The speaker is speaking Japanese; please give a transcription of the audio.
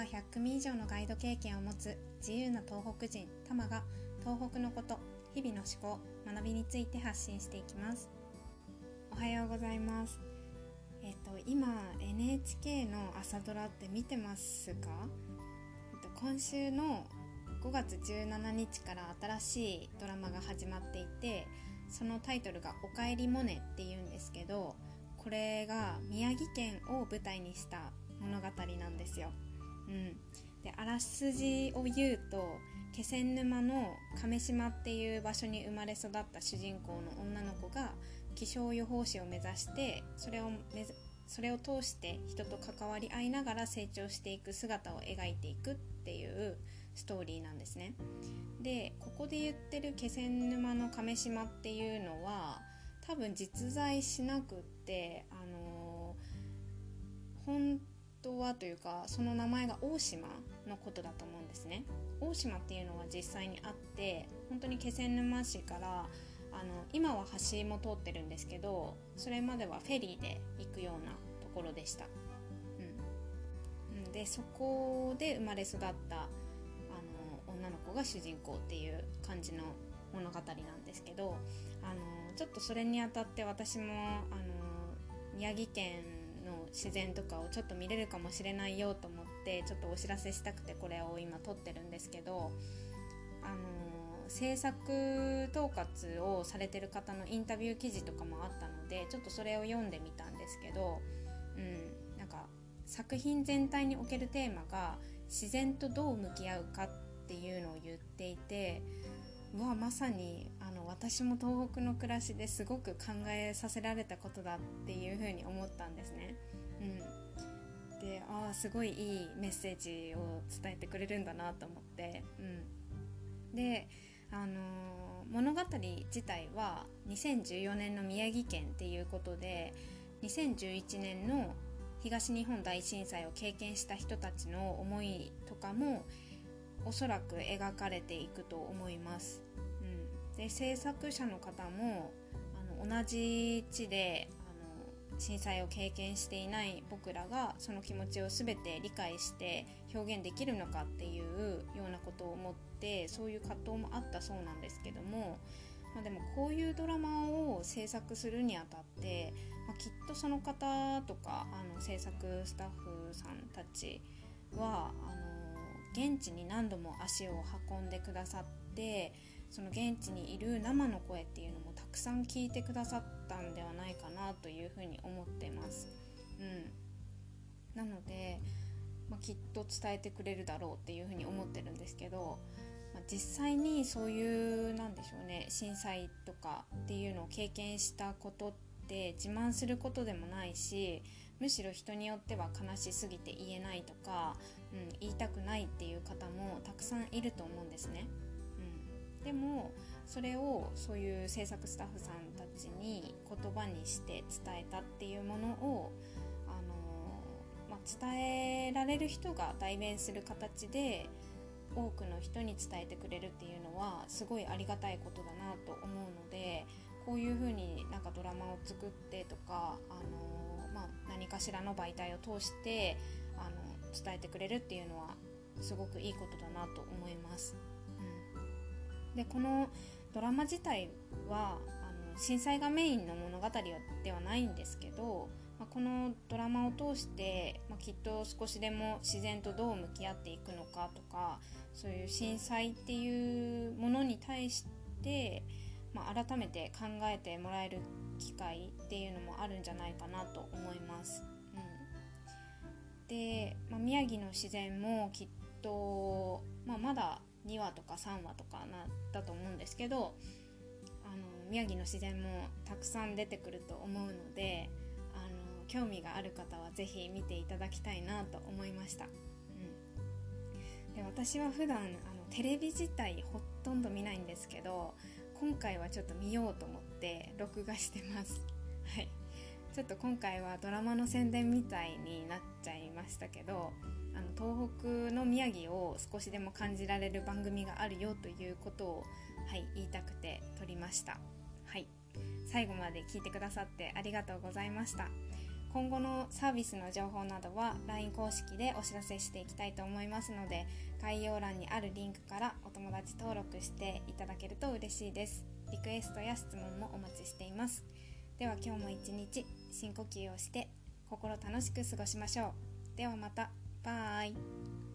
カー100組以上のガイド経験を持つ自由な東北人タマが東北のこと日々の思考学びについて発信していきます。おはようございます。えっと今 NHK の朝ドラって見てますか、えっと、今週の5月17日から新しいドラマが始まっていてそのタイトルが「おかえりモネ」っていうんですけどこれが宮城県を舞台にした物語なんですよ。うん、であらすじを言うと気仙沼の亀島っていう場所に生まれ育った主人公の女の子が気象予報士を目指してそれをめそれを通して人と関わり合いながら成長していく姿を描いていくっていうストーリーなんですね。でここで言ってる気仙沼の亀島っていうのは多分実在しなくってあのー、本当はというかその名前が大島のことだと思うんですね。大島っていうのは実際にあって本当に気仙沼市からあの今は橋も通ってるんですけどそれまではフェリーで行くようなところでした、うん、でそこで生まれ育ったあの女の子が主人公っていう感じの物語なんですけどあのちょっとそれにあたって私もあの宮城県の自然とかをちょっと見れるかもしれないよと思ってちょっとお知らせしたくてこれを今撮ってるんですけどあの制作統括をされてる方のインタビュー記事とかもあったのでちょっとそれを読んでみたんですけど、うん、なんか作品全体におけるテーマが自然とどう向き合うかっていうのを言っていてうわまさにあの私も東北の暮らしですごく考えさせられたことだっていうふうに思ったんですね。うん、でああすごいいいメッセージを伝えてくれるんだなと思って。うん、であの物語自体は2014年の宮城県っていうことで2011年の東日本大震災を経験した人たちの思いとかもおそらく描かれていくと思います。うん、で制作者の方もあの同じ地であの震災を経験していない僕らがその気持ちを全て理解して表現できるのかっていうようなことを思ってそういう葛藤もあったそうなんですけども、まあ、でもこういうドラマを制作するにあたって、まあ、きっとその方とかあの制作スタッフさんたちはあの現地に何度も足を運んでくださってその現地にいる生の声っていうのもたくさん聞いてくださったんではないかなというふうに思ってます。うん、なので、まあ、きっと伝えてくれるだろうっていうふうに思ってるんですけど、まあ、実際にそういうなんでしょうね震災とかっていうのを経験したことって自慢することでもないしむしろ人によっては悲しすぎて言えないとか、うん、言いたくないっていう方もたくさんいると思うんですね。うん、でもそれをそういう制作スタッフさんたちに言葉にして伝えたっていうものを、あのまあ、伝えられる人が代弁する形で多くの人に伝えてくれるっていうのはすごいありがたいことだなと思うのでこういうふうになんかドラマを作ってとか、あのまあ、何かしらの媒体を通してあの伝えてくれるっていうのはすごくいいことだなと思います。うん、でこのドラマ自体はあの震災がメインの物語ではないんですけど、まあ、このドラマを通して、まあ、きっと少しでも自然とどう向き合っていくのかとかそういう震災っていうものに対してまあ、改めて考えてもらえる機会っていうのもあるんじゃないかなと思います。うん、で、まあ、宮城の自然もきっと、まあ、まだ2話とか3話とかなだと思うんですけどあの宮城の自然もたくさん出てくると思うのであの興味がある方は是非見ていただきたいなと思いました。うん、で私は普段あのテレビ自体ほとんど見ないんですけど今回はちょっと見ようと思って録画してます。はい。ちょっと今回はドラマの宣伝みたいになっちゃいましたけどあの東北の宮城を少しでも感じられる番組があるよということを、はい、言いたくて撮りました。はい。最後まで聞いてくださってありがとうございました。今後のサービスの情報などは LINE 公式でお知らせしていきたいと思いますので概要欄にあるリンクからお友達登録していただけると嬉しいです。リクエストや質問もお待ちしています。では今日も一日深呼吸をして心楽しく過ごしましょう。ではまた。バイ。